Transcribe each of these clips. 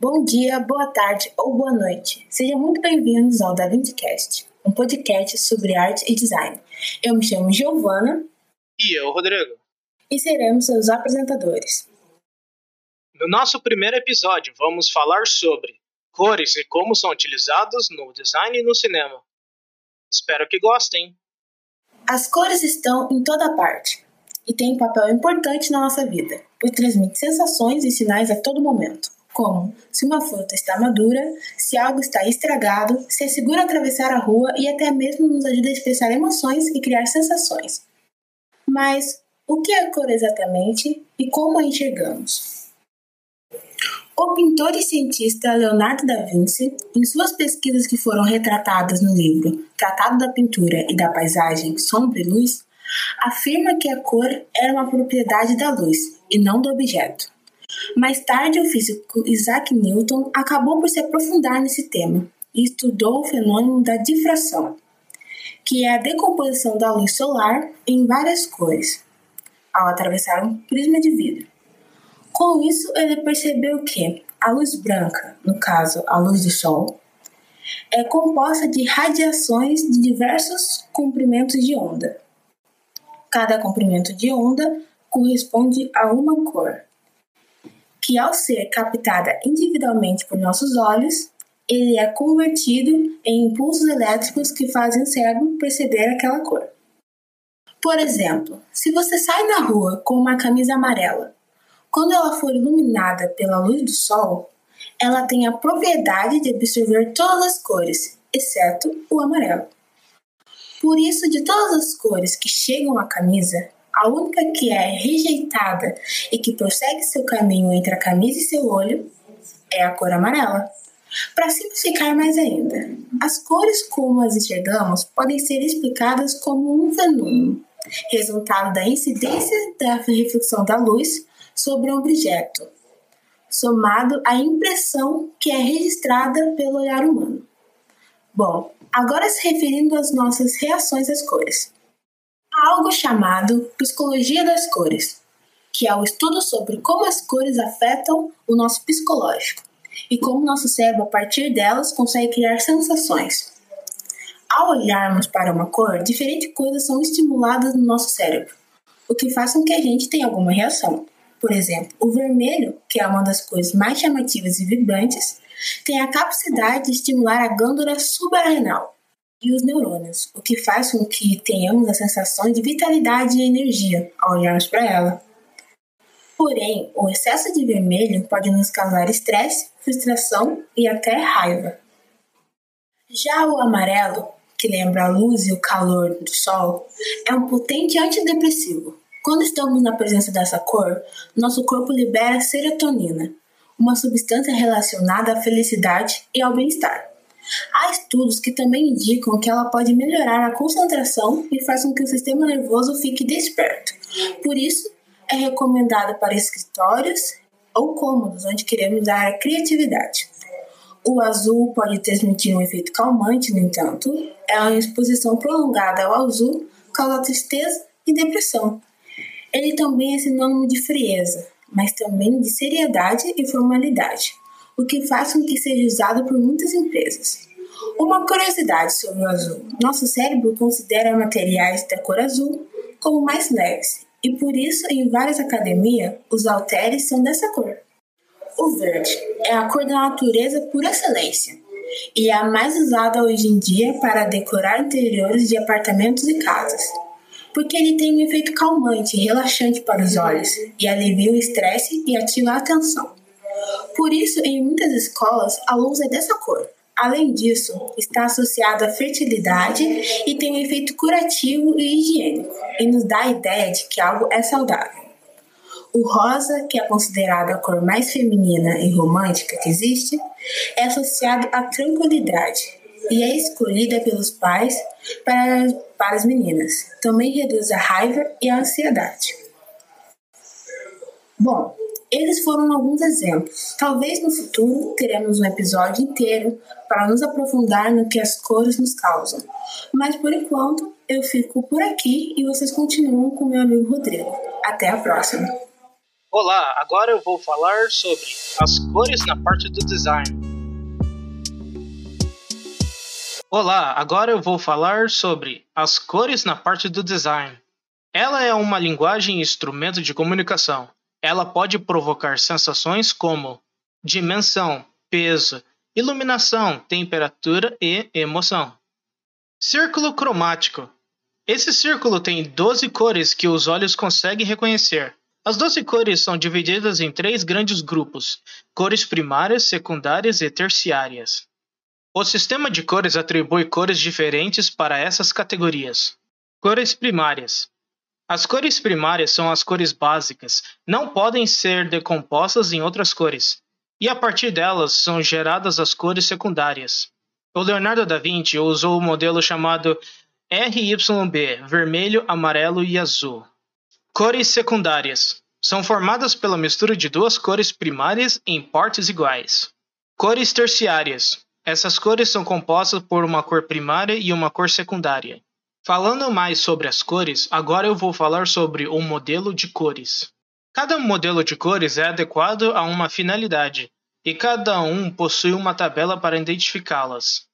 Bom dia, boa tarde ou boa noite. Sejam muito bem-vindos ao Da Vintcast, um podcast sobre arte e design. Eu me chamo Giovana. E eu, Rodrigo. E seremos seus apresentadores. No nosso primeiro episódio, vamos falar sobre cores e como são utilizados no design e no cinema. Espero que gostem. As cores estão em toda parte e têm um papel importante na nossa vida, pois transmite sensações e sinais a todo momento, como se uma fruta está madura, se algo está estragado, se é seguro atravessar a rua e até mesmo nos ajuda a expressar emoções e criar sensações. Mas o que é a cor exatamente e como a enxergamos? O pintor e cientista Leonardo da Vinci, em suas pesquisas que foram retratadas no livro Tratado da Pintura e da Paisagem, Sombra e Luz, afirma que a cor era uma propriedade da luz e não do objeto. Mais tarde, o físico Isaac Newton acabou por se aprofundar nesse tema e estudou o fenômeno da difração, que é a decomposição da luz solar em várias cores, ao atravessar um prisma de vidro. Com isso, ele percebeu que a luz branca, no caso a luz do Sol, é composta de radiações de diversos comprimentos de onda. Cada comprimento de onda corresponde a uma cor, que ao ser captada individualmente por nossos olhos, ele é convertido em impulsos elétricos que fazem o cérebro perceber aquela cor. Por exemplo, se você sai na rua com uma camisa amarela quando ela for iluminada pela luz do sol, ela tem a propriedade de absorver todas as cores, exceto o amarelo. Por isso, de todas as cores que chegam à camisa, a única que é rejeitada e que prossegue seu caminho entre a camisa e seu olho é a cor amarela. Para simplificar mais ainda, as cores como as enxergamos podem ser explicadas como um fenômeno, resultado da incidência da reflexão da luz sobre um objeto, somado à impressão que é registrada pelo olhar humano. Bom, agora se referindo às nossas reações às cores. Há algo chamado psicologia das cores, que é o estudo sobre como as cores afetam o nosso psicológico e como nosso cérebro, a partir delas, consegue criar sensações. Ao olharmos para uma cor, diferentes coisas são estimuladas no nosso cérebro, o que faz com que a gente tenha alguma reação. Por exemplo, o vermelho, que é uma das cores mais chamativas e vibrantes, tem a capacidade de estimular a glândula suprarrenal e os neurônios, o que faz com que tenhamos a sensação de vitalidade e energia ao olharmos para ela. Porém, o excesso de vermelho pode nos causar estresse, frustração e até raiva. Já o amarelo, que lembra a luz e o calor do sol, é um potente antidepressivo, quando estamos na presença dessa cor, nosso corpo libera serotonina, uma substância relacionada à felicidade e ao bem-estar. Há estudos que também indicam que ela pode melhorar a concentração e faz com que o sistema nervoso fique desperto. Por isso, é recomendada para escritórios ou cômodos onde queremos dar criatividade. O azul pode transmitir um efeito calmante, no entanto, é uma exposição prolongada ao azul causa tristeza e depressão, ele também é sinônimo de frieza, mas também de seriedade e formalidade, o que faz com que seja usado por muitas empresas. Uma curiosidade sobre o azul: nosso cérebro considera materiais da cor azul como mais leves, e por isso, em várias academias, os halteres são dessa cor. O verde é a cor da natureza por excelência e é a mais usada hoje em dia para decorar interiores de apartamentos e casas porque ele tem um efeito calmante e relaxante para os olhos e alivia o estresse e ativa a atenção. Por isso, em muitas escolas, a luz é dessa cor. Além disso, está associado à fertilidade e tem um efeito curativo e higiênico, e nos dá a ideia de que algo é saudável. O rosa, que é considerado a cor mais feminina e romântica que existe, é associado à tranquilidade e é escolhida pelos pais para para as meninas. Também reduz a raiva e a ansiedade. Bom, esses foram alguns exemplos. Talvez no futuro teremos um episódio inteiro para nos aprofundar no que as cores nos causam. Mas por enquanto eu fico por aqui e vocês continuam com meu amigo Rodrigo. Até a próxima! Olá, agora eu vou falar sobre as cores na parte do design. Olá, agora eu vou falar sobre as cores na parte do design. Ela é uma linguagem e instrumento de comunicação. Ela pode provocar sensações como dimensão, peso, iluminação, temperatura e emoção. Círculo cromático. Esse círculo tem 12 cores que os olhos conseguem reconhecer. As 12 cores são divididas em três grandes grupos: cores primárias, secundárias e terciárias. O sistema de cores atribui cores diferentes para essas categorias. Cores primárias. As cores primárias são as cores básicas, não podem ser decompostas em outras cores, e a partir delas são geradas as cores secundárias. O Leonardo da Vinci usou o modelo chamado RYB, vermelho, amarelo e azul. Cores secundárias são formadas pela mistura de duas cores primárias em partes iguais. Cores terciárias. Essas cores são compostas por uma cor primária e uma cor secundária. Falando mais sobre as cores, agora eu vou falar sobre o modelo de cores. Cada modelo de cores é adequado a uma finalidade, e cada um possui uma tabela para identificá-las.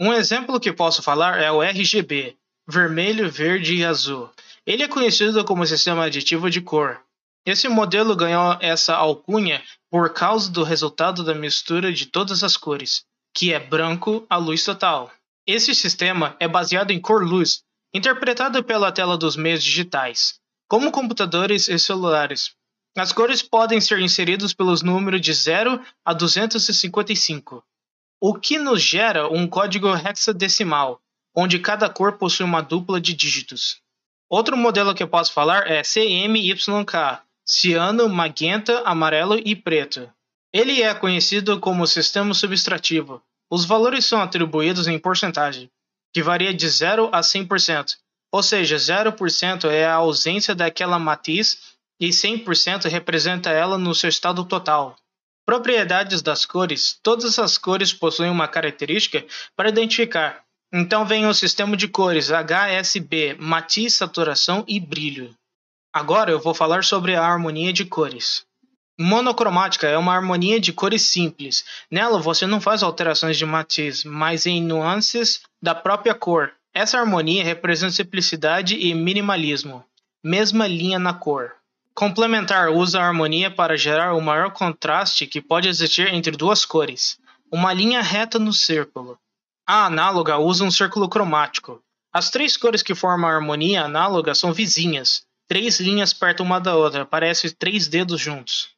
Um exemplo que posso falar é o RGB, vermelho, verde e azul. Ele é conhecido como sistema aditivo de cor. Esse modelo ganhou essa alcunha por causa do resultado da mistura de todas as cores, que é branco a luz total. Esse sistema é baseado em cor-luz, interpretado pela tela dos meios digitais, como computadores e celulares. As cores podem ser inseridas pelos números de 0 a 255, o que nos gera um código hexadecimal, onde cada cor possui uma dupla de dígitos. Outro modelo que eu posso falar é CMYK, ciano, magenta, amarelo e preto. Ele é conhecido como sistema subtrativo. Os valores são atribuídos em porcentagem que varia de 0 a 100%, ou seja, 0% é a ausência daquela matiz e 100% representa ela no seu estado total. Propriedades das cores: todas as cores possuem uma característica para identificar. Então vem o sistema de cores HSB, matiz, saturação e brilho. Agora eu vou falar sobre a harmonia de cores. Monocromática é uma harmonia de cores simples. Nela você não faz alterações de matiz, mas em nuances da própria cor. Essa harmonia representa simplicidade e minimalismo. Mesma linha na cor. Complementar usa a harmonia para gerar o maior contraste que pode existir entre duas cores. Uma linha reta no círculo. A análoga usa um círculo cromático. As três cores que formam a harmonia análoga são vizinhas. Três linhas perto uma da outra, parecem três dedos juntos.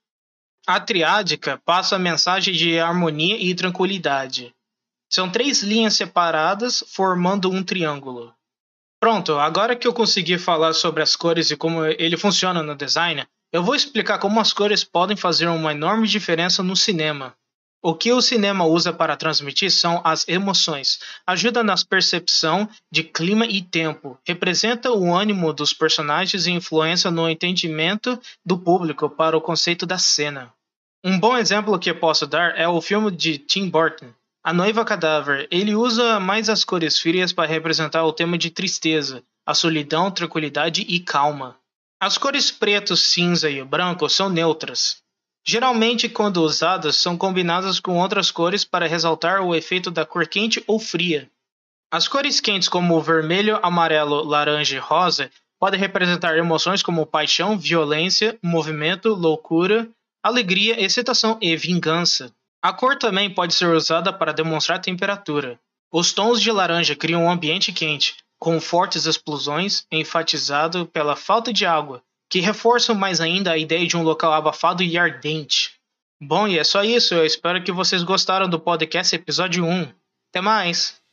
A triádica passa a mensagem de harmonia e tranquilidade. São três linhas separadas formando um triângulo. Pronto, agora que eu consegui falar sobre as cores e como ele funciona no design, eu vou explicar como as cores podem fazer uma enorme diferença no cinema. O que o cinema usa para transmitir são as emoções. Ajuda na percepção de clima e tempo. Representa o ânimo dos personagens e influencia no entendimento do público para o conceito da cena. Um bom exemplo que eu posso dar é o filme de Tim Burton, A Noiva Cadáver. Ele usa mais as cores frias para representar o tema de tristeza, a solidão, tranquilidade e calma. As cores preto, cinza e branco são neutras. Geralmente, quando usadas, são combinadas com outras cores para ressaltar o efeito da cor quente ou fria. As cores quentes, como vermelho, amarelo, laranja e rosa, podem representar emoções como paixão, violência, movimento, loucura, alegria, excitação e vingança. A cor também pode ser usada para demonstrar temperatura. Os tons de laranja criam um ambiente quente, com fortes explosões, enfatizado pela falta de água, que reforçam mais ainda a ideia de um local abafado e ardente. Bom, e é só isso. Eu espero que vocês gostaram do podcast episódio 1. Até mais!